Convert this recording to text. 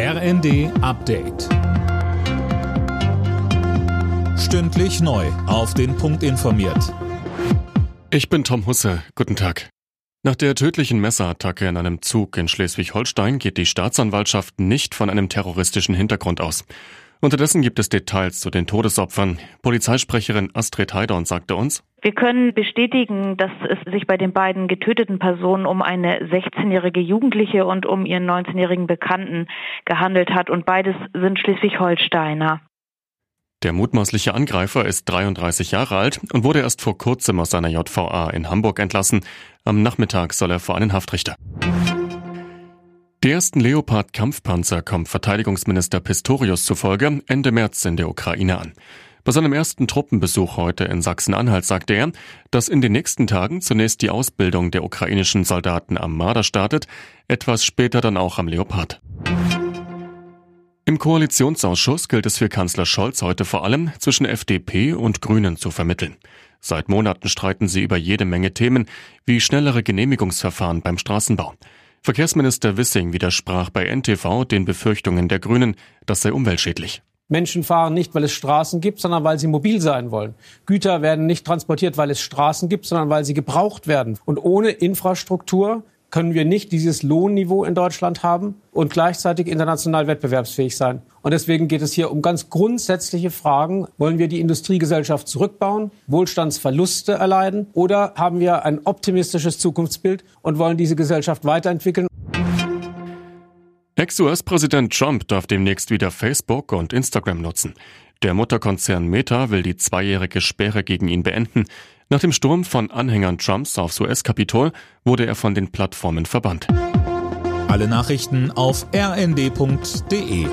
RND Update. Stündlich neu. Auf den Punkt informiert. Ich bin Tom Husse. Guten Tag. Nach der tödlichen Messerattacke in einem Zug in Schleswig-Holstein geht die Staatsanwaltschaft nicht von einem terroristischen Hintergrund aus. Unterdessen gibt es Details zu den Todesopfern. Polizeisprecherin Astrid Heidorn sagte uns, wir können bestätigen, dass es sich bei den beiden getöteten Personen um eine 16-jährige Jugendliche und um ihren 19-jährigen Bekannten gehandelt hat und beides sind Schleswig-Holsteiner. Der mutmaßliche Angreifer ist 33 Jahre alt und wurde erst vor kurzem aus seiner JVA in Hamburg entlassen. Am Nachmittag soll er vor einen Haftrichter. Die ersten Leopard-Kampfpanzer kommt Verteidigungsminister Pistorius zufolge Ende März in der Ukraine an. Bei seinem ersten Truppenbesuch heute in Sachsen-Anhalt sagte er, dass in den nächsten Tagen zunächst die Ausbildung der ukrainischen Soldaten am Marder startet, etwas später dann auch am Leopard. Im Koalitionsausschuss gilt es für Kanzler Scholz heute vor allem zwischen FDP und Grünen zu vermitteln. Seit Monaten streiten sie über jede Menge Themen, wie schnellere Genehmigungsverfahren beim Straßenbau. Verkehrsminister Wissing widersprach bei NTV den Befürchtungen der Grünen, das sei umweltschädlich. Menschen fahren nicht, weil es Straßen gibt, sondern weil sie mobil sein wollen. Güter werden nicht transportiert, weil es Straßen gibt, sondern weil sie gebraucht werden. Und ohne Infrastruktur können wir nicht dieses Lohnniveau in Deutschland haben und gleichzeitig international wettbewerbsfähig sein. Und deswegen geht es hier um ganz grundsätzliche Fragen. Wollen wir die Industriegesellschaft zurückbauen, Wohlstandsverluste erleiden oder haben wir ein optimistisches Zukunftsbild und wollen diese Gesellschaft weiterentwickeln? Ex-US-Präsident Trump darf demnächst wieder Facebook und Instagram nutzen. Der Mutterkonzern Meta will die zweijährige Sperre gegen ihn beenden. Nach dem Sturm von Anhängern Trumps aufs US-Kapitol wurde er von den Plattformen verbannt. Alle Nachrichten auf rnd.de